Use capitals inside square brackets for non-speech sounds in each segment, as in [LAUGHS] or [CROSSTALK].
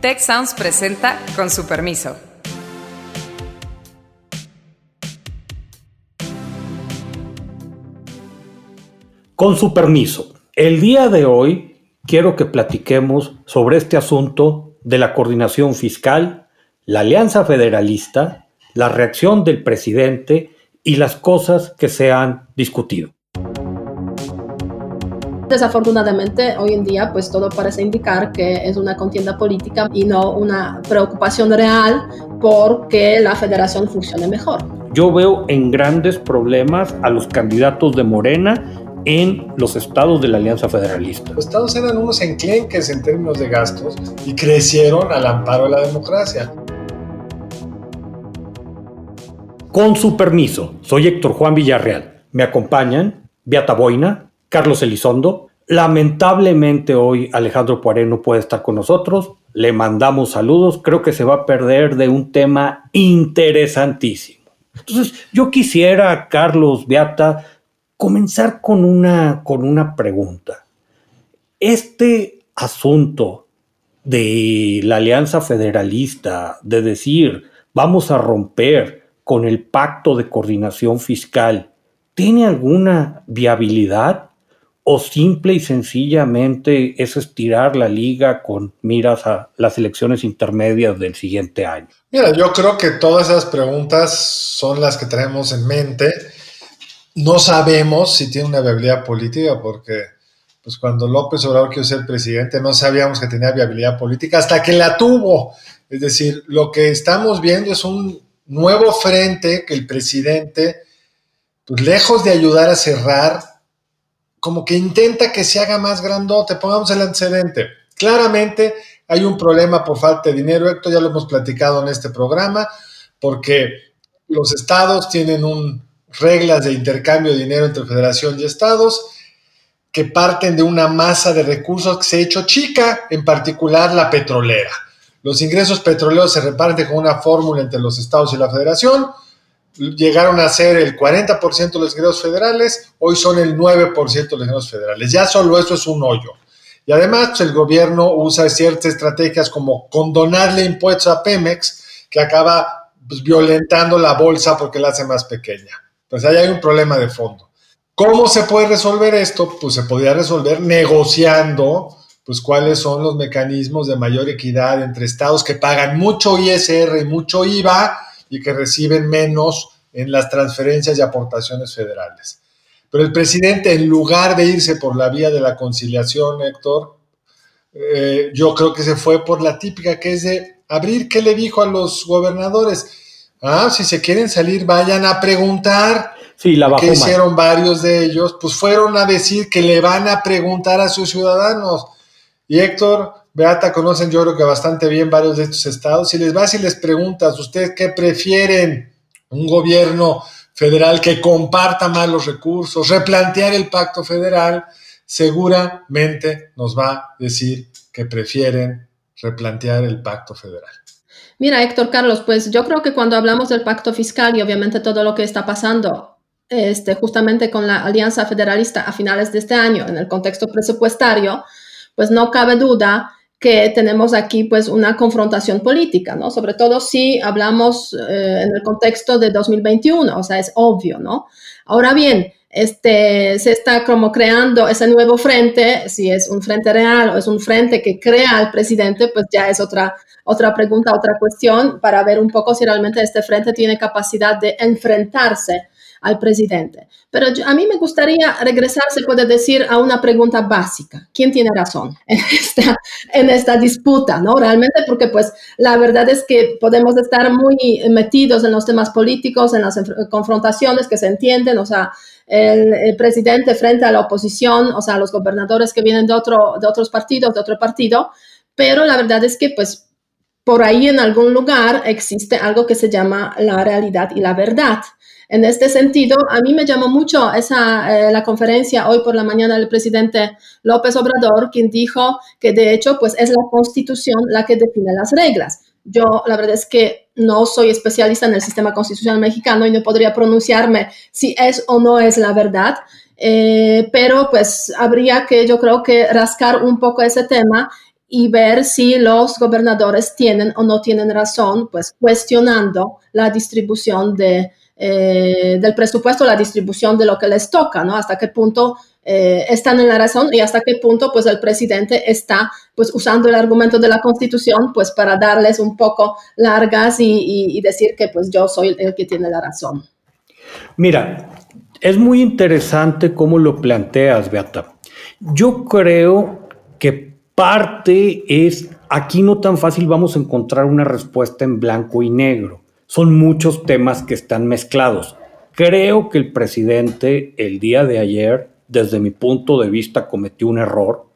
Tech Sounds presenta con su permiso. Con su permiso, el día de hoy quiero que platiquemos sobre este asunto de la coordinación fiscal, la alianza federalista, la reacción del presidente y las cosas que se han discutido. Desafortunadamente, hoy en día, pues todo parece indicar que es una contienda política y no una preocupación real porque la federación funcione mejor. Yo veo en grandes problemas a los candidatos de Morena en los estados de la Alianza Federalista. Los estados eran unos enclenques en términos de gastos y crecieron al amparo de la democracia. Con su permiso, soy Héctor Juan Villarreal. Me acompañan Beata Boina, Carlos Elizondo. Lamentablemente hoy Alejandro Poiré no puede estar con nosotros. Le mandamos saludos. Creo que se va a perder de un tema interesantísimo. Entonces, yo quisiera, Carlos, Beata, comenzar con una, con una pregunta. Este asunto de la alianza federalista, de decir, vamos a romper con el pacto de coordinación fiscal, ¿tiene alguna viabilidad? ¿O simple y sencillamente es estirar la liga con miras a las elecciones intermedias del siguiente año? Mira, yo creo que todas esas preguntas son las que tenemos en mente no sabemos si tiene una viabilidad política porque pues cuando López Obrador quiso ser presidente no sabíamos que tenía viabilidad política hasta que la tuvo. Es decir, lo que estamos viendo es un nuevo frente que el presidente, pues lejos de ayudar a cerrar, como que intenta que se haga más grandote. Pongamos el antecedente. Claramente hay un problema por falta de dinero, Héctor, ya lo hemos platicado en este programa, porque los estados tienen un reglas de intercambio de dinero entre federación y estados que parten de una masa de recursos que se ha hecho chica, en particular la petrolera. Los ingresos petroleros se reparten con una fórmula entre los estados y la federación. Llegaron a ser el 40% de los ingresos federales, hoy son el 9% de los ingresos federales. Ya solo eso es un hoyo. Y además pues, el gobierno usa ciertas estrategias como condonarle impuestos a Pemex, que acaba pues, violentando la bolsa porque la hace más pequeña. Pues ahí hay un problema de fondo. ¿Cómo se puede resolver esto? Pues se podría resolver negociando, pues cuáles son los mecanismos de mayor equidad entre estados que pagan mucho ISR y mucho IVA y que reciben menos en las transferencias y aportaciones federales. Pero el presidente, en lugar de irse por la vía de la conciliación, Héctor, eh, yo creo que se fue por la típica que es de abrir, ¿qué le dijo a los gobernadores? Ah, si se quieren salir, vayan a preguntar. Sí, la que hicieron varios de ellos, pues fueron a decir que le van a preguntar a sus ciudadanos. Y Héctor, Beata, conocen yo creo que bastante bien varios de estos estados. Si les vas y les preguntas, ¿ustedes qué prefieren? Un gobierno federal que comparta más los recursos, replantear el pacto federal, seguramente nos va a decir que prefieren replantear el pacto federal. Mira, Héctor Carlos, pues yo creo que cuando hablamos del pacto fiscal y obviamente todo lo que está pasando este, justamente con la Alianza Federalista a finales de este año en el contexto presupuestario, pues no cabe duda que tenemos aquí pues una confrontación política, ¿no? Sobre todo si hablamos eh, en el contexto de 2021, o sea, es obvio, ¿no? Ahora bien, este, se está como creando ese nuevo frente, si es un frente real o es un frente que crea al presidente, pues ya es otra otra pregunta, otra cuestión para ver un poco si realmente este frente tiene capacidad de enfrentarse al presidente. Pero a mí me gustaría regresar, se puede decir, a una pregunta básica. ¿Quién tiene razón [LAUGHS] en esta, en esta disputa? ¿no? Realmente porque pues la verdad es que podemos estar muy metidos en los temas políticos, en las confrontaciones que se entienden, o sea, el, el, presidente frente a la oposición, o sea, los gobernadores que vienen de, otro, de otros partidos, de otro partido, pero la verdad es que pues por ahí en algún lugar existe algo que se llama la realidad y la verdad. En este sentido, a mí me llamó mucho esa, eh, la conferencia hoy por la mañana del presidente López Obrador, quien dijo que de hecho pues es la constitución la que define las reglas. Yo la verdad es que no soy especialista en el sistema constitucional mexicano y no podría pronunciarme si es o no es la verdad, eh, pero pues habría que yo creo que rascar un poco ese tema y ver si los gobernadores tienen o no tienen razón, pues cuestionando la distribución de, eh, del presupuesto, la distribución de lo que les toca, ¿no? Hasta qué punto eh, están en la razón y hasta qué punto pues el presidente está pues usando el argumento de la constitución pues para darles un poco largas y, decir que pues yo soy el que tiene la razón. Mira, es muy interesante cómo lo planteas, Beata. Yo creo que parte es, aquí no tan fácil vamos a encontrar una respuesta en blanco y negro. Son muchos temas que están mezclados. Creo que el presidente el día de ayer, desde mi punto de vista, cometió un error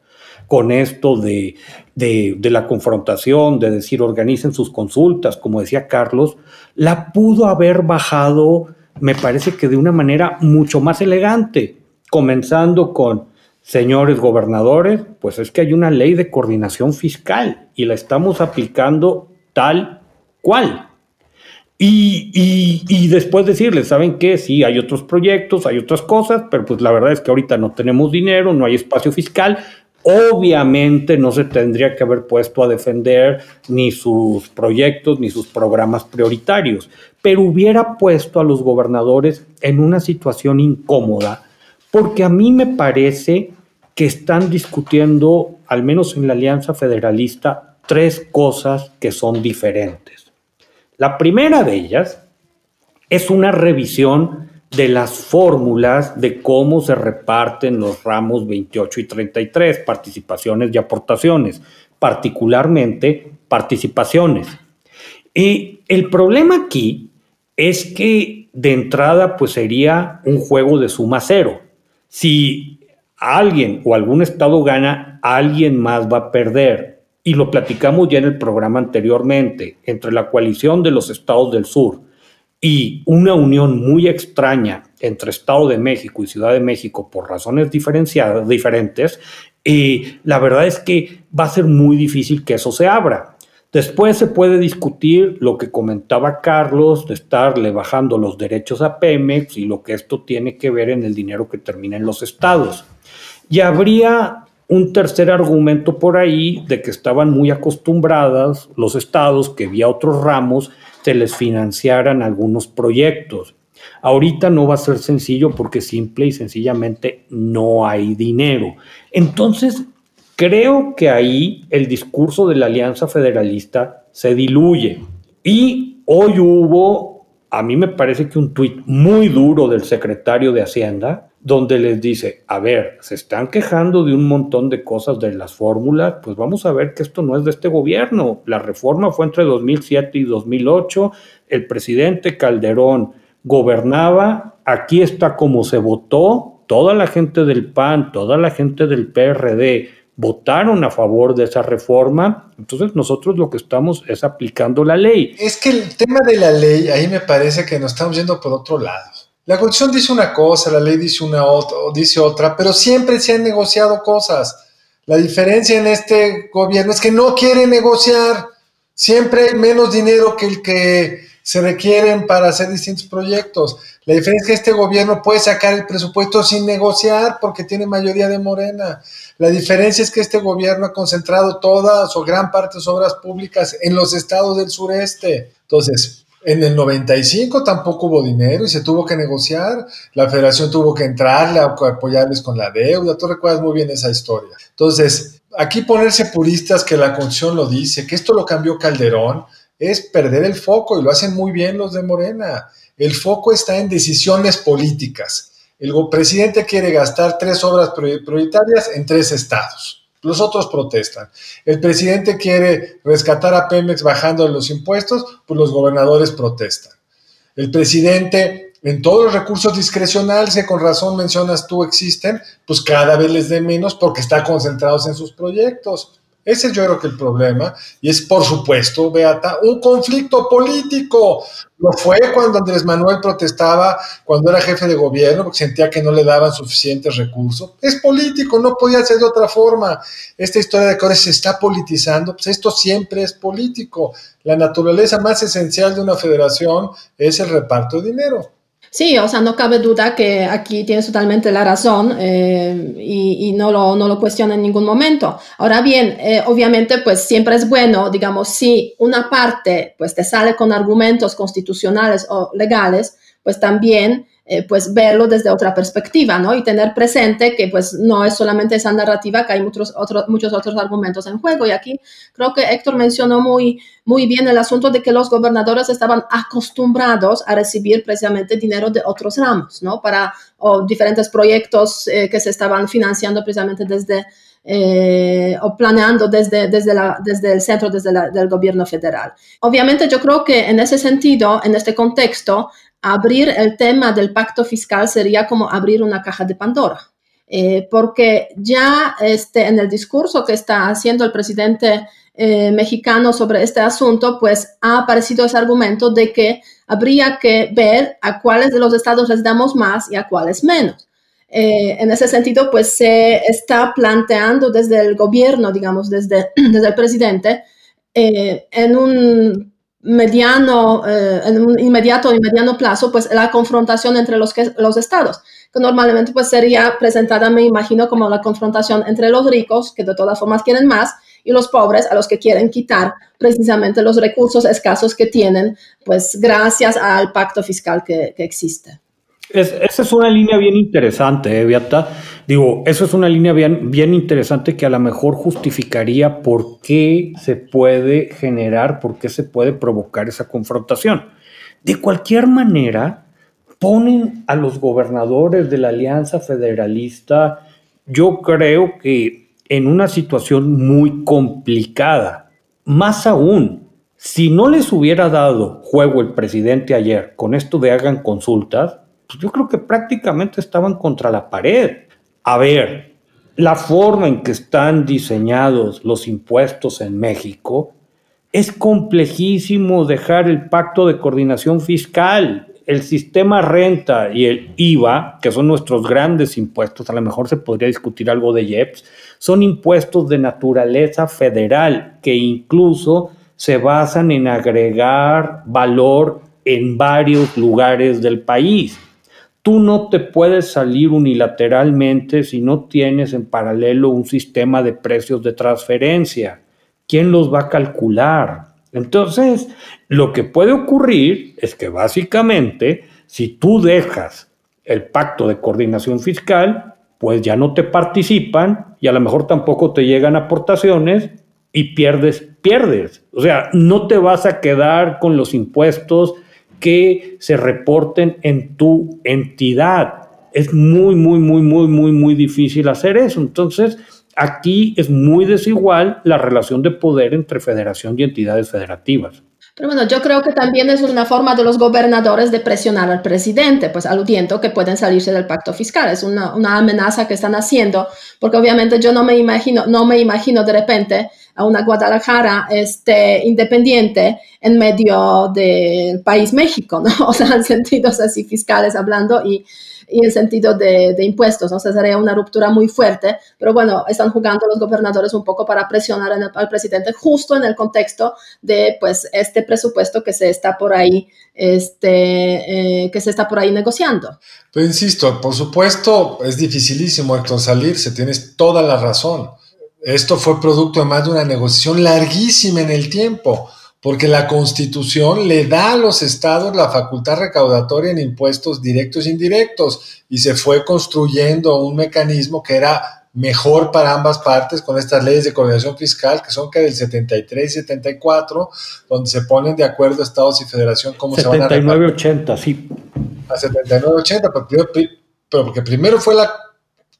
con esto de, de, la confrontación, de decir organicen sus consultas, como decía Carlos, la pudo haber bajado me parece que de una manera mucho más elegante, comenzando con, señores gobernadores, pues es que hay una ley de coordinación fiscal y la estamos aplicando tal cual. Y, después decirles, ¿saben qué? Sí, hay otros proyectos, hay otras cosas, pero pues la verdad es que ahorita no tenemos dinero, no hay espacio fiscal, obviamente no se tendría que haber puesto a defender ni sus proyectos ni sus programas prioritarios, pero hubiera puesto a los gobernadores en una situación incómoda, porque a mí me parece que están discutiendo, al menos en la Alianza Federalista, tres cosas que son diferentes. La primera de ellas es una revisión de las fórmulas de cómo se reparten los ramos 28 y 33, participaciones y aportaciones, particularmente participaciones. Y el problema aquí es que de entrada pues sería un juego de suma cero. Si alguien o algún estado gana, alguien más va a perder. Y lo platicamos ya en el programa anteriormente, entre la coalición de los estados del sur y una unión muy extraña entre Estado de México y Ciudad de México por razones diferenciadas, diferentes, y la verdad es que va a ser muy difícil que eso se abra. Después se puede discutir lo que comentaba Carlos de estarle bajando los derechos a Pemex y lo que esto tiene que ver en el dinero que termina en los estados. Y habría un tercer argumento por ahí de que estaban muy acostumbradas los estados que vía otros ramos se les financiaran algunos proyectos. Ahorita no va a ser sencillo porque simple y sencillamente no hay dinero. Entonces, creo que ahí el discurso de la Alianza Federalista se diluye. Y hoy hubo, a mí me parece que un tuit muy duro del secretario de Hacienda, donde les dice, a ver, se están quejando de un montón de cosas de las fórmulas, pues vamos a ver que esto no es de este gobierno. La reforma fue entre 2007 y 2008, el presidente Calderón gobernaba, aquí está como se votó, toda la gente del PAN, toda la gente del PRD votaron a favor de esa reforma, entonces nosotros lo que estamos es aplicando la ley. Es que el tema de la ley, ahí me parece que nos estamos yendo por otro lado. La Constitución dice una cosa, la ley dice una otra, dice otra, pero siempre se han negociado cosas. La diferencia en este gobierno es que no quiere negociar. Siempre hay menos dinero que el que se requieren para hacer distintos proyectos. La diferencia es que este gobierno puede sacar el presupuesto sin negociar porque tiene mayoría de Morena. La diferencia es que este gobierno ha concentrado todas o gran parte de sus obras públicas en los estados del sureste. Entonces, en el 95 tampoco hubo dinero y se tuvo que negociar. La federación tuvo que entrarle a apoyarles con la deuda. Tú recuerdas muy bien esa historia. Entonces, aquí ponerse puristas que la Constitución lo dice, que esto lo cambió Calderón, es perder el foco y lo hacen muy bien los de Morena. El foco está en decisiones políticas. El presidente quiere gastar tres obras prioritarias en tres estados. Los otros protestan. El presidente quiere rescatar a Pemex bajando los impuestos, pues los gobernadores protestan. El presidente, en todos los recursos discrecionales que con razón mencionas tú existen, pues cada vez les dé menos porque está concentrados en sus proyectos. Ese es yo creo que el problema, y es por supuesto, Beata, un conflicto político. Lo fue cuando Andrés Manuel protestaba, cuando era jefe de gobierno, porque sentía que no le daban suficientes recursos. Es político, no podía ser de otra forma. Esta historia de que ahora se está politizando, pues esto siempre es político. La naturaleza más esencial de una federación es el reparto de dinero. Sí, o sea, no cabe duda que aquí tienes totalmente la razón eh, y, no, lo, no lo cuestiona en ningún momento. Ahora bien, eh, obviamente, pues siempre es bueno, digamos, si una parte pues te sale con argumentos constitucionales o legales, pues también eh, pues verlo desde otra perspectiva, ¿no? Y tener presente que pues no es solamente esa narrativa, que hay muchos otros, muchos otros argumentos en juego. Y aquí creo que Héctor mencionó muy, muy bien el asunto de que los gobernadores estaban acostumbrados a recibir precisamente dinero de otros ramos, ¿no? Para o diferentes proyectos eh, que se estaban financiando precisamente desde... Eh, o planeando desde, desde, la, desde el centro, desde el gobierno federal. Obviamente yo creo que en ese sentido, en este contexto, abrir el tema del pacto fiscal sería como abrir una caja de Pandora. Eh, porque ya este, en el discurso que está haciendo el presidente eh, mexicano sobre este asunto, pues ha aparecido ese argumento de que habría que ver a cuáles de los estados les damos más y a cuáles menos. Eh, en ese sentido, pues se está planteando desde el gobierno, digamos, desde, [CLEARS THROAT] desde el presidente, en un mediano, eh, en un inmediato y mediano plazo, pues la confrontación entre los, que, los estados, que normalmente pues sería presentada, me imagino, como la confrontación entre los ricos, que de todas formas quieren más, y los pobres a los que quieren quitar precisamente los recursos escasos que tienen, pues gracias al pacto fiscal que, que existe esa es una línea bien interesante, ¿eh, Beata? Digo, eso es una línea bien, bien interesante que a lo mejor justificaría por qué se puede generar, por qué se puede provocar esa confrontación. De cualquier manera, ponen a los gobernadores de la Alianza Federalista, yo creo que en una situación muy complicada. Más aún, si no les hubiera dado juego el presidente ayer con esto de hagan consultas, pues yo creo que prácticamente estaban contra la pared. A ver, la forma en que están diseñados los impuestos en México, es complejísimo dejar el pacto de coordinación fiscal. El sistema renta y el IVA, que son nuestros grandes impuestos, a lo mejor se podría discutir algo de IEPS, son impuestos de naturaleza federal que incluso se basan en agregar valor en varios lugares del país. Tú no te puedes salir unilateralmente si no tienes en paralelo un sistema de precios de transferencia. ¿Quién los va a calcular? Entonces, lo que puede ocurrir es que básicamente, si tú dejas el pacto de coordinación fiscal, pues ya no te participan y a lo mejor tampoco te llegan aportaciones y pierdes, pierdes. O sea, no te vas a quedar con los impuestos que se reporten en tu entidad. Es muy, muy, muy, muy, muy, muy difícil hacer eso. Entonces, aquí es muy desigual la relación de poder entre federación y entidades federativas. Pero bueno, yo creo que también es una forma de los gobernadores de presionar al presidente, pues aludiendo que pueden salirse del pacto fiscal. Es una, una, amenaza que están haciendo, porque obviamente yo no me imagino, no me imagino de repente a una Guadalajara este, independiente en medio del país México, ¿no? [LAUGHS] O sea, en sentidos así fiscales hablando y, y en sentido de, de, impuestos, ¿no? O sea, sería una ruptura muy fuerte, pero bueno, están jugando los gobernadores un poco para presionar al presidente justo en el contexto de, pues, este presupuesto que se está por ahí, este, eh, que se está por ahí negociando. Pero insisto, por supuesto, es dificilísimo, Héctor, salirse, tienes toda la razón. Esto fue producto de más de una negociación larguísima en el tiempo, porque la constitución le da a los estados la facultad recaudatoria en impuestos directos e indirectos y se fue construyendo un mecanismo que era mejor para ambas partes con estas leyes de coordinación fiscal que son que del 73 y 74, donde se ponen de acuerdo estados y federación cómo se van a 79-80, sí. A 79-80, pero, pero porque primero fue la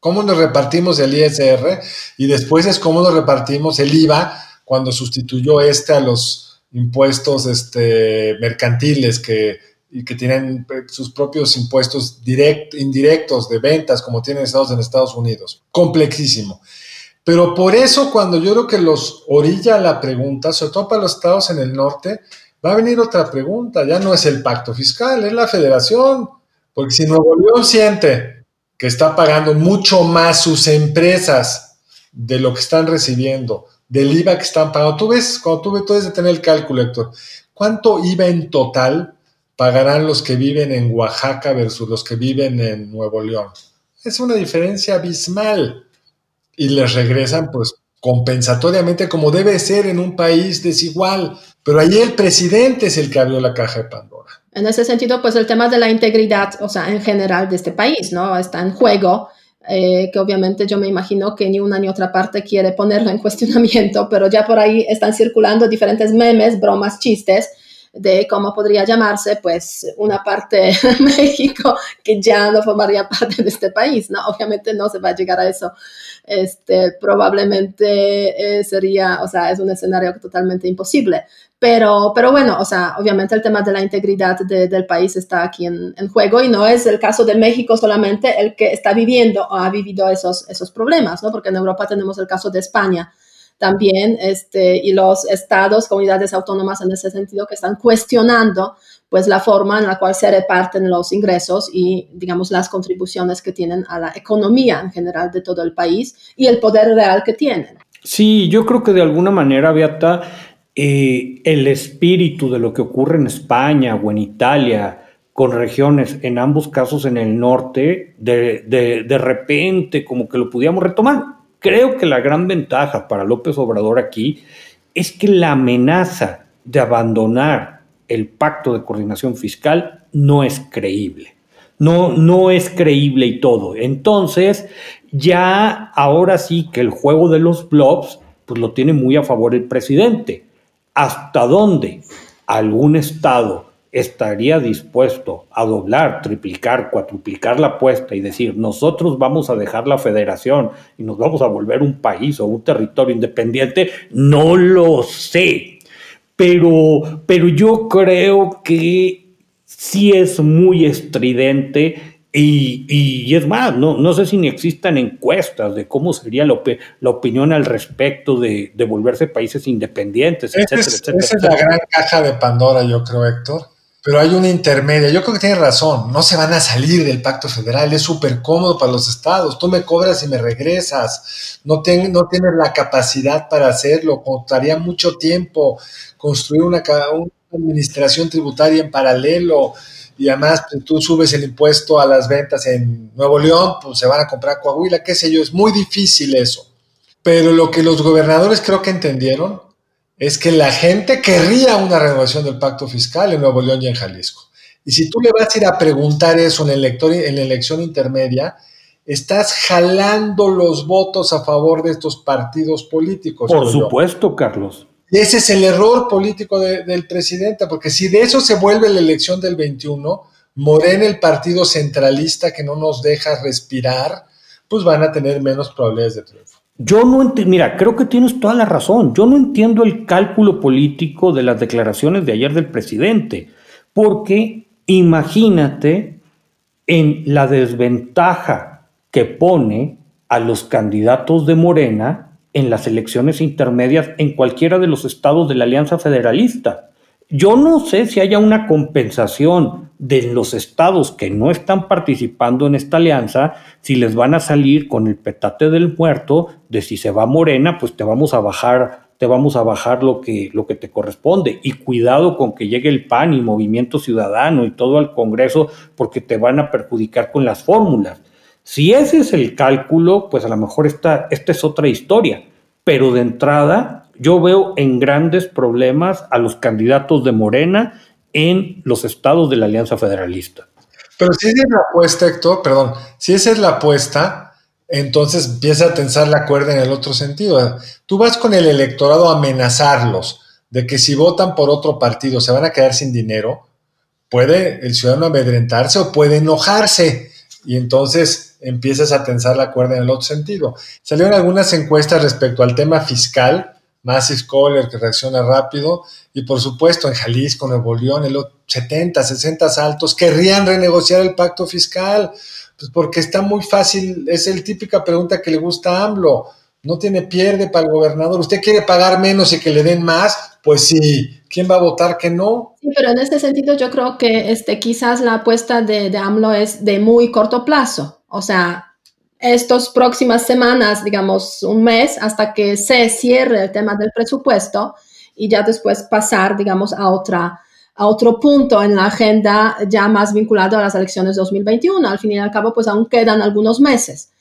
cómo nos repartimos el ISR y después es cómo nos repartimos el IVA cuando sustituyó este a los impuestos este, mercantiles que, y que tienen eh, sus propios impuestos direct, indirectos de ventas como tienen Estados en Estados Unidos. Complexísimo. Pero por eso cuando yo creo que los orilla la pregunta, sobre todo para los estados en el norte, va a venir otra pregunta. Ya no es el pacto fiscal, es la federación. Porque si Nuevo León siente que está pagando mucho más sus empresas de lo que están recibiendo, del IVA que están pagando. Tú ves, cuando tú, ves, tú debes de tener el cálculo, Héctor, ¿cuánto IVA en total pagarán los que viven en Oaxaca versus los que viven en Nuevo León. Es una diferencia abismal. Y les regresan pues compensatoriamente como debe ser en un país desigual. Pero ahí el presidente es el que abrió la caja de Pandora. En ese sentido, pues el tema de la integridad, o sea, en general de este país, ¿no? Está en juego, eh, que obviamente yo me imagino que ni una ni otra parte quiere ponerlo en [LAUGHS] cuestionamiento, pero ya por ahí están circulando diferentes memes, bromas, chistes de cómo podría llamarse, pues, una parte [LAUGHS] de México que ya no formaría parte de este país, ¿no? Obviamente no se va a llegar a eso. Este, probablemente eh, sería, o sea, es un escenario totalmente imposible. Pero, pero bueno, o sea, obviamente el tema de la integridad del país está aquí en, en, juego y no es el caso de México solamente el que está viviendo o ha vivido esos, esos problemas, ¿no? Porque en Europa tenemos el caso de España, también este, y los estados, comunidades autónomas en ese sentido que están cuestionando pues la forma en la cual se reparten los ingresos y digamos las contribuciones que tienen a la economía en general de todo el país y el poder real que tienen. Sí, yo creo que de alguna manera, Beata, eh, el espíritu de lo que ocurre en España o en Italia con regiones, en ambos casos en el norte, de, de, de repente como que lo pudiéramos retomar. Creo que la gran ventaja para López Obrador aquí es que la amenaza de abandonar el pacto de coordinación fiscal no es creíble. No, no es creíble y todo. Entonces, ya ahora sí que el juego de los blobs, pues lo tiene muy a favor el presidente. ¿Hasta dónde algún Estado estaría dispuesto a doblar, triplicar, cuatriplicar la apuesta y decir, nosotros vamos a dejar la federación y nos vamos a volver un país o un territorio independiente, no lo sé. Pero, pero yo creo que sí es muy estridente y, es más, no, no sé si ni existan encuestas de cómo sería la, la opinión al respecto de, de, volverse países independientes, etcétera, etcétera. Esa es la gran caja de Pandora, yo creo, Héctor pero hay una intermedia. Yo creo que tiene razón, no se van a salir del pacto federal, es súper cómodo para los estados, tú me cobras y me regresas, no, no tienes la capacidad para hacerlo, costaría mucho tiempo construir una, una administración tributaria en paralelo y además pues, tú subes el impuesto a las ventas en Nuevo León, pues se van a comprar Coahuila, qué sé yo, es muy difícil eso. Pero lo que los gobernadores creo que entendieron es que la gente querría una renovación del pacto fiscal en Nuevo León y en Jalisco. Y si tú le vas a ir a preguntar eso en, el elector, en la elección intermedia, estás jalando los votos a favor de estos partidos políticos. Por supuesto, Carlos. Y ese es el error político del presidente, porque si de eso se vuelve la elección del 21, Morena, el partido centralista que no nos deja respirar, pues van a tener menos probabilidades de triunfo. Yo no entiendo, mira, creo que tienes toda la razón. Yo no entiendo el cálculo político de las declaraciones de ayer del presidente, porque imagínate en la desventaja que pone a los candidatos de Morena en las elecciones intermedias en cualquiera de los estados de la Alianza Federalista. Yo no sé si haya una compensación de los estados que no están participando en esta alianza, si les van a salir con el petate del muerto de si se va Morena, pues te vamos a bajar, te vamos a bajar lo que, lo que te corresponde. Y cuidado con que llegue el PAN y Movimiento Ciudadano y todo al Congreso, porque te van a perjudicar con las fórmulas. Si ese es el cálculo, pues a lo mejor esta, esta es otra historia. Pero de entrada, yo veo en grandes problemas a los candidatos de Morena en los estados de la Alianza Federalista. Pero si esa es la apuesta, Héctor, perdón, si esa es la apuesta, entonces empieza a tensar la cuerda en el otro sentido. Tú vas con el electorado a amenazarlos de que si votan por otro partido se van a quedar sin dinero, puede el ciudadano amedrentarse o puede enojarse y entonces empiezas a tensar la cuerda en el otro sentido. Salieron algunas encuestas respecto al tema fiscal más Scholar que reacciona rápido, y por supuesto en Jalisco, Nuevo León, el 70, 60 altos querrían renegociar el pacto fiscal, pues porque está muy fácil, es el típica pregunta que le gusta a AMLO, no tiene pierde para el gobernador, usted quiere pagar menos y que le den más, pues sí, ¿quién va a votar que no? Pero en este sentido yo creo que este, quizás la apuesta de, de AMLO es de muy corto plazo, o sea, estas próximas semanas, digamos un mes, hasta que se cierre el tema del presupuesto y ya después pasar, digamos, a otra, a otro punto en la agenda ya más vinculado a las elecciones 2021. Al fin y al cabo, pues aún quedan algunos meses.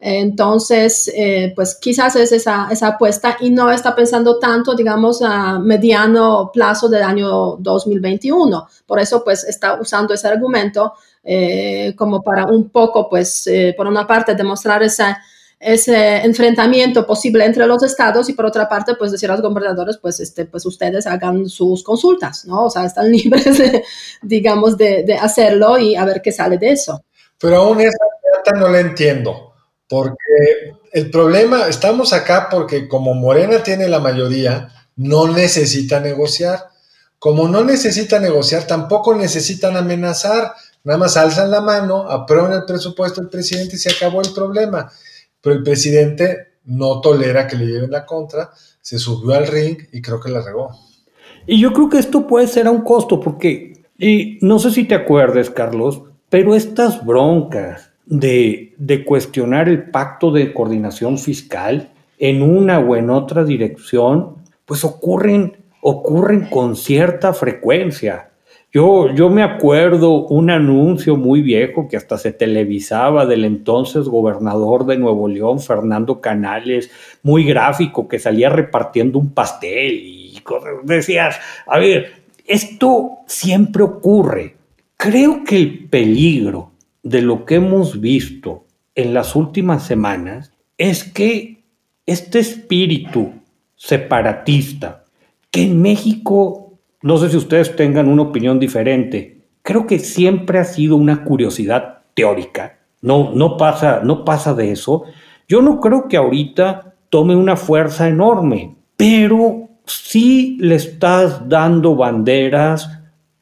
Entonces, eh, pues quizás es esa, esa, apuesta y no está pensando tanto, digamos, a mediano plazo del año 2021. Por eso, pues está usando ese argumento eh, como para un poco, pues, eh, por una parte, demostrar esa ese enfrentamiento posible entre los estados y por otra parte, pues decir a los gobernadores, pues, este, pues ustedes hagan sus consultas, ¿no? O sea, están [LAUGHS] libres, digamos, de, de, hacerlo y a ver qué sale de eso. Pero aún esa no la entiendo, porque el problema, estamos acá porque como Morena tiene la mayoría, no necesita negociar. Como no necesita negociar, tampoco necesitan amenazar. Nada más alzan la mano, aprueban el presupuesto del presidente y se acabó el problema pero el presidente no tolera que le lleven la contra, se subió al ring y creo que la regó. Y yo creo que esto puede ser a un costo, porque, y no sé si te acuerdes, Carlos, pero estas broncas de, cuestionar el pacto de coordinación fiscal en una o en otra dirección, pues ocurren, ocurren con cierta frecuencia. Yo, yo me acuerdo un anuncio muy viejo que hasta se televisaba del entonces gobernador de Nuevo León, Fernando Canales, muy gráfico, que salía repartiendo un pastel y. Decías, a ver, esto siempre ocurre. Creo que el peligro de lo que hemos visto en las últimas semanas es que este espíritu separatista que en México no sé si ustedes tengan una opinión diferente. Creo que siempre ha sido una curiosidad teórica. No, no, pasa, no pasa de eso. Yo no creo que ahorita tome una fuerza enorme, pero sí le estás dando banderas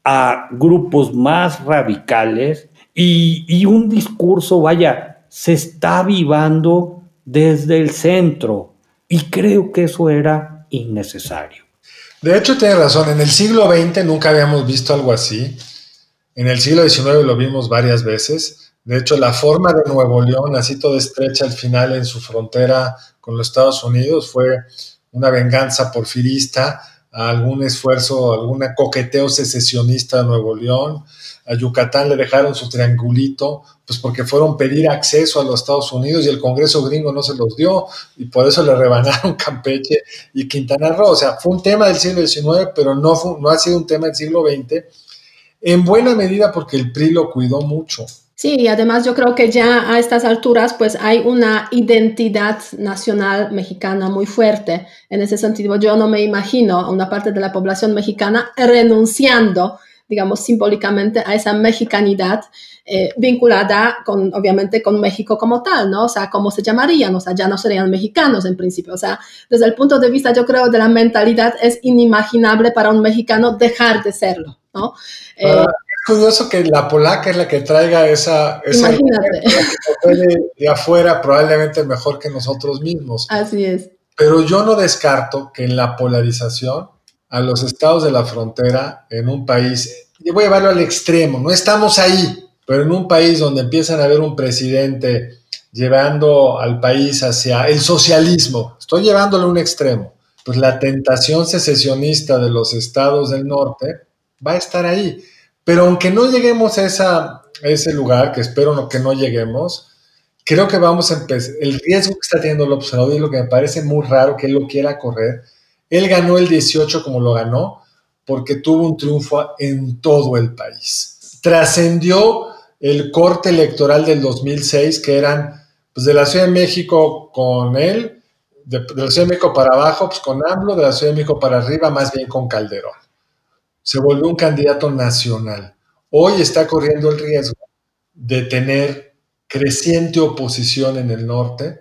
a grupos más radicales y, un discurso, vaya, se está avivando desde el centro y creo que eso era innecesario. De hecho, tiene razón. En el siglo XX nunca habíamos visto algo así. En el siglo XIX lo vimos varias veces. De hecho, la forma de Nuevo León, así toda estrecha al final en su frontera con los Estados Unidos, fue una venganza porfirista, algún esfuerzo, algún coqueteo secesionista de Nuevo León. A Yucatán le dejaron su triangulito, pues porque fueron pedir acceso a los Estados Unidos y el Congreso gringo no se los dio y por eso le rebanaron [LAUGHS] Campeche y Quintana Roo. O sea, fue un tema del siglo XIX, pero no, no ha sido un tema del siglo XX, en buena medida porque el PRI lo cuidó mucho. Sí, y además yo creo que ya a estas alturas pues hay una identidad nacional mexicana muy fuerte. En ese sentido, yo no me imagino a una parte de la población mexicana renunciando digamos, simbólicamente a esa mexicanidad eh, vinculada con, obviamente, con México como tal, ¿no? O sea, ¿cómo se llamarían? O sea, ya no serían mexicanos en principio. O sea, desde el punto de vista, yo creo, de la mentalidad, es inimaginable para un mexicano dejar de serlo, ¿no? Eh, es curioso que la polaca es la que traiga esa... esa imagínate. De, de afuera probablemente mejor que nosotros mismos. Así es. Pero yo no descarto que en la polarización a los estados de la frontera en un país, y voy a llevarlo al extremo, no estamos ahí, pero en un país donde empiezan a haber un presidente llevando al país hacia el socialismo, estoy llevándolo a un extremo, pues la tentación secesionista de los estados del norte va a estar ahí. Pero aunque no lleguemos a, esa, a ese lugar, que espero que no lleguemos, creo que vamos a empezar. El riesgo que está teniendo el observador y lo que me parece muy raro que él lo quiera correr él ganó el 18 como lo ganó porque tuvo un triunfo en todo el país. Trascendió el corte electoral del 2006, que eran pues, de la Ciudad de México con él, de, la Ciudad de México para abajo, pues con AMLO, de la Ciudad de México para arriba, más bien con Calderón. Se volvió un candidato nacional. Hoy está corriendo el riesgo de tener creciente oposición en el norte,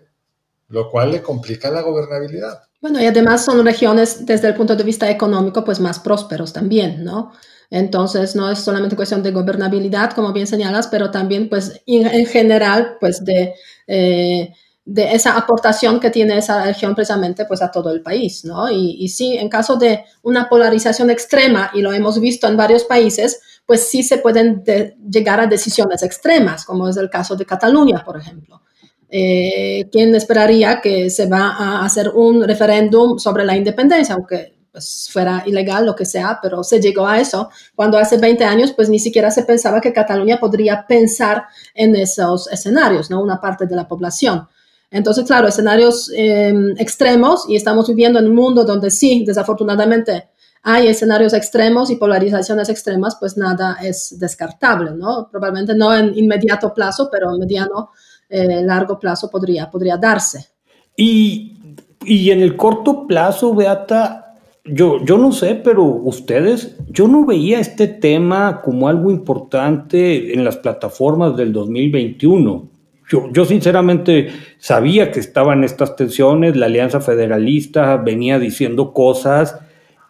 lo cual le complica la gobernabilidad. Bueno, y además son regiones desde el punto de vista económico pues más prósperos también, ¿no? Entonces no es solamente cuestión de gobernabilidad, como bien señalas, pero también pues en, general pues de, eh, de esa aportación que tiene esa región precisamente pues a todo el país, ¿no? Y, y sí, en caso de una polarización extrema, y lo hemos visto en varios países, pues sí se pueden llegar a decisiones extremas, como es el caso de Cataluña, por ejemplo. Eh, ¿quién esperaría que se va a hacer un referéndum sobre la independencia? Aunque pues, fuera ilegal, lo que sea, pero se llegó a eso, cuando hace 20 años pues ni siquiera se pensaba que Cataluña podría pensar en esos escenarios, ¿no? Una parte de la población. Entonces, claro, escenarios em, extremos y estamos viviendo en un mundo donde sí, desafortunadamente, hay escenarios extremos y polarizaciones extremas, pues nada es descartable, ¿no? Probablemente no en inmediato plazo, pero en mediano, eh, largo plazo podría, podría darse. Y, y en el corto plazo, Beata, yo, yo no sé, pero ustedes, yo no veía este tema como algo importante en las plataformas del 2021. Yo, yo, sinceramente sabía que estaban estas tensiones, la Alianza Federalista venía diciendo cosas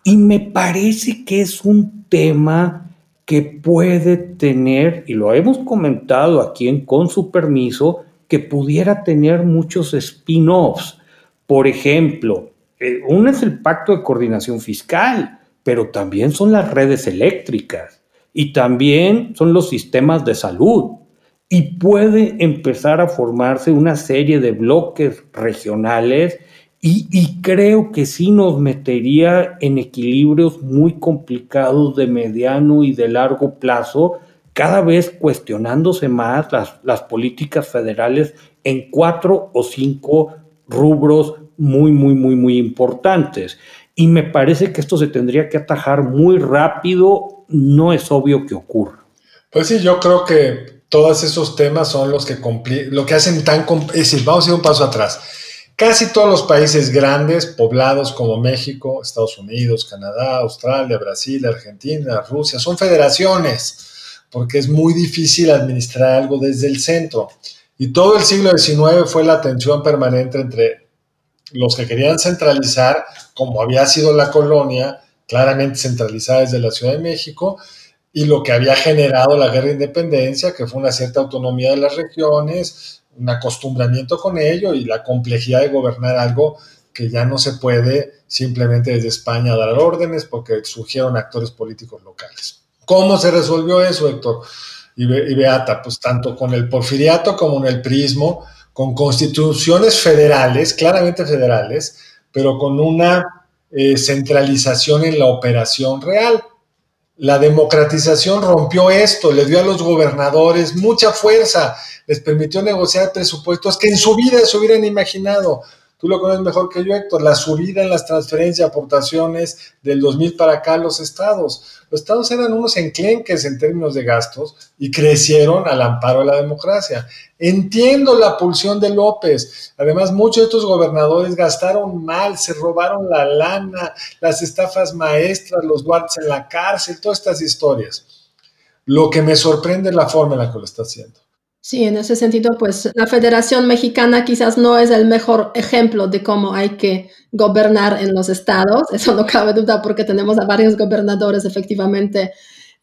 y me parece que es un tema que puede tener, y lo hemos comentado aquí en Con su permiso, que pudiera tener muchos spin-offs. Por ejemplo, eh, uno es el pacto de coordinación fiscal, pero también son las redes eléctricas y también son los sistemas de salud. Y puede empezar a formarse una serie de bloques regionales y, creo que sí nos metería en equilibrios muy complicados de mediano y de largo plazo, cada vez cuestionándose más las, las políticas federales en cuatro o cinco rubros muy, muy, muy, muy importantes. Y me parece que esto se tendría que atajar muy rápido, no es obvio que ocurra. Pues sí, yo creo que todos esos temas son los que, lo que hacen tan... Es decir, vamos a ir un paso atrás. Casi todos los países grandes, poblados como México, Estados Unidos, Canadá, Australia, Brasil, Argentina, Rusia, son federaciones, porque es muy difícil administrar algo desde el centro. Y todo el siglo XIX fue la tensión permanente entre los que querían centralizar, como había sido la colonia, claramente centralizada desde la Ciudad de México, y lo que había generado la guerra de independencia, que fue una cierta autonomía de las regiones, un acostumbramiento con ello y la complejidad de gobernar algo que ya no se puede simplemente desde España dar órdenes porque surgieron actores políticos locales. ¿Cómo se resolvió eso, Héctor? Y, Beata, pues tanto con el porfiriato como en el prismo, con constituciones federales, claramente federales, pero con una eh, centralización en la operación real. La democratización rompió esto, le dio a los gobernadores mucha fuerza, les permitió negociar presupuestos que en su vida se hubieran imaginado tú lo conoces mejor que yo, Héctor, la subida en las transferencias, aportaciones del 2000 para acá a los estados. Los estados eran unos enclenques en términos de gastos y crecieron al amparo de la democracia. Entiendo la pulsión de López. Además, muchos de estos gobernadores gastaron mal, se robaron la lana, las estafas maestras, los guardias en la cárcel, todas estas historias. Lo que me sorprende es la forma en la que lo está haciendo. Sí, en ese sentido, pues la Federación Mexicana quizás no es el mejor ejemplo de cómo hay que gobernar en los estados, [LAUGHS] eso no cabe duda porque tenemos a varios gobernadores efectivamente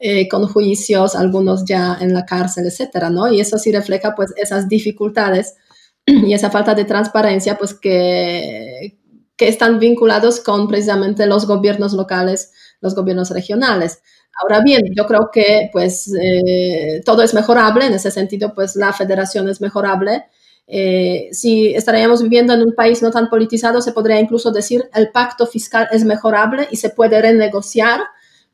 eh, con juicios, algunos ya en la cárcel, etcétera, ¿no? Y eso sí refleja pues esas dificultades [CLEARS THROAT] y esa falta de transparencia pues que, que están vinculados con precisamente los gobiernos locales, los gobiernos regionales. Ahora bien, yo creo que pues eh, todo es mejorable, en ese sentido pues la federación es mejorable. Eh, si estaríamos viviendo en un país no tan politizado, se podría incluso decir el pacto fiscal es mejorable y se puede renegociar,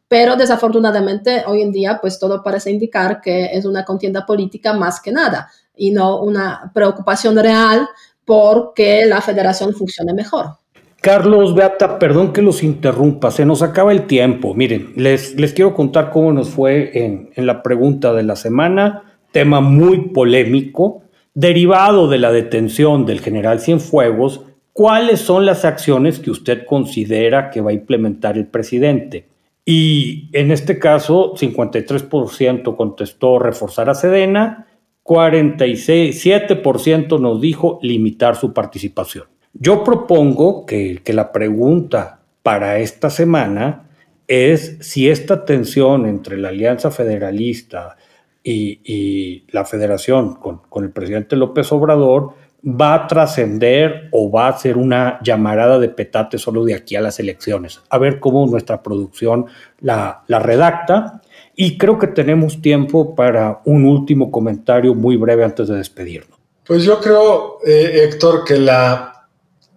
pero desafortunadamente hoy en día pues todo parece indicar que es una contienda política más que nada y no una preocupación real por que la federación funcione mejor. Carlos, Beata, perdón que los interrumpa, se nos acaba el tiempo. Miren, les, les quiero contar cómo nos fue en, en la pregunta de la semana, tema muy polémico, derivado de la detención del general Cienfuegos, ¿cuáles son las acciones que usted considera que va a implementar el presidente? Y en este caso, 53% contestó reforzar a Sedena, 47% nos dijo limitar su participación. Yo propongo que, la pregunta para esta semana es si esta tensión entre la Alianza Federalista y, la Federación con, el presidente López Obrador va a trascender o va a ser una llamarada de petate solo de aquí a las elecciones. A ver cómo nuestra producción la, redacta. Y creo que tenemos tiempo para un último comentario muy breve antes de despedirnos. Pues yo creo, eh, Héctor, que la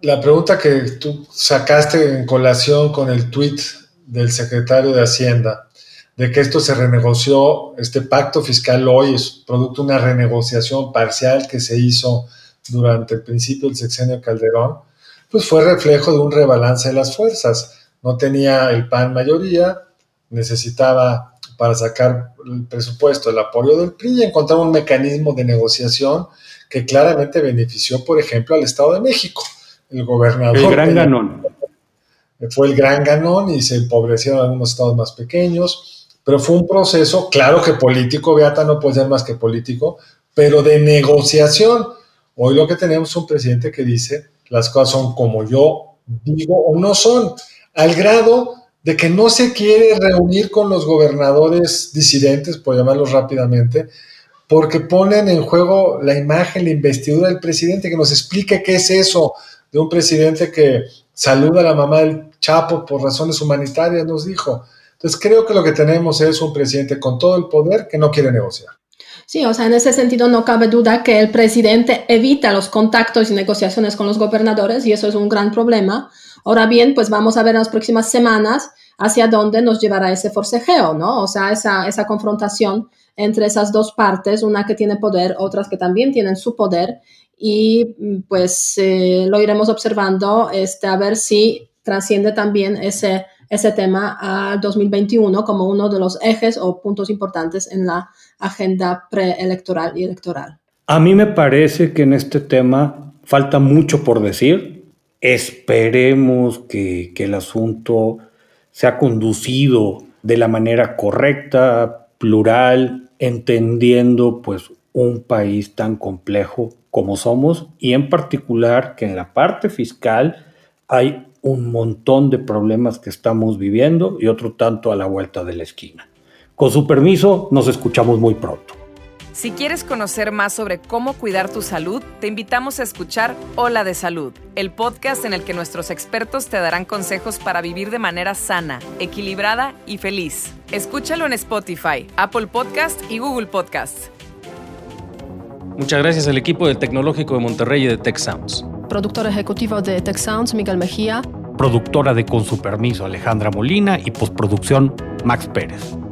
la pregunta que tú sacaste en colación con el tuit del secretario de Hacienda, de que esto se renegoció, este pacto fiscal hoy es producto de una renegociación parcial que se hizo durante el principio del sexenio Calderón, pues fue reflejo de un rebalance de las fuerzas. No tenía el PAN mayoría, necesitaba para sacar el presupuesto el apoyo del PRI y encontrar un mecanismo de negociación que claramente benefició, por ejemplo, al Estado de México. El gobernador. El gran ganón. Fue el gran ganón y se empobrecieron algunos estados más pequeños, pero fue un proceso, claro que político, Beata no puede ser más que político, pero de negociación. Hoy lo que tenemos es un presidente que dice las cosas son como yo digo o no son, al grado de que no se quiere reunir con los gobernadores disidentes, por llamarlos rápidamente, porque ponen en juego la imagen, la investidura del presidente, que nos explique qué es eso de un presidente que saluda a la mamá del Chapo por razones humanitarias, nos dijo. Entonces creo que lo que tenemos es un presidente con todo el poder que no quiere negociar. Sí, o sea, en ese sentido no cabe duda que el presidente evita los contactos y negociaciones con los gobernadores y eso es un gran problema. Ahora bien, pues vamos a ver en las próximas semanas hacia dónde nos llevará ese forcejeo, ¿no? O sea, esa, esa confrontación entre esas dos partes, una que tiene poder, otras que también tienen su poder y pues eh, lo iremos observando este, a ver si trasciende también ese, ese tema al 2021 como uno de los ejes o puntos importantes en la agenda preelectoral y electoral. A mí me parece que en este tema falta mucho por decir. Esperemos que, que el asunto sea conducido de la manera correcta, plural, entendiendo pues un país tan complejo como somos y en particular que en la parte fiscal hay un montón de problemas que estamos viviendo y otro tanto a la vuelta de la esquina. Con su permiso, nos escuchamos muy pronto. Si quieres conocer más sobre cómo cuidar tu salud, te invitamos a escuchar Hola de Salud, el podcast en el que nuestros expertos te darán consejos para vivir de manera sana, equilibrada y feliz. Escúchalo en Spotify, Apple Podcast y Google Podcast. Muchas gracias al equipo del Tecnológico de Monterrey y de Tech Sounds. Productor ejecutivo de Tech Sounds, Miguel Mejía. Productora de Con su permiso, Alejandra Molina y postproducción, Max Pérez.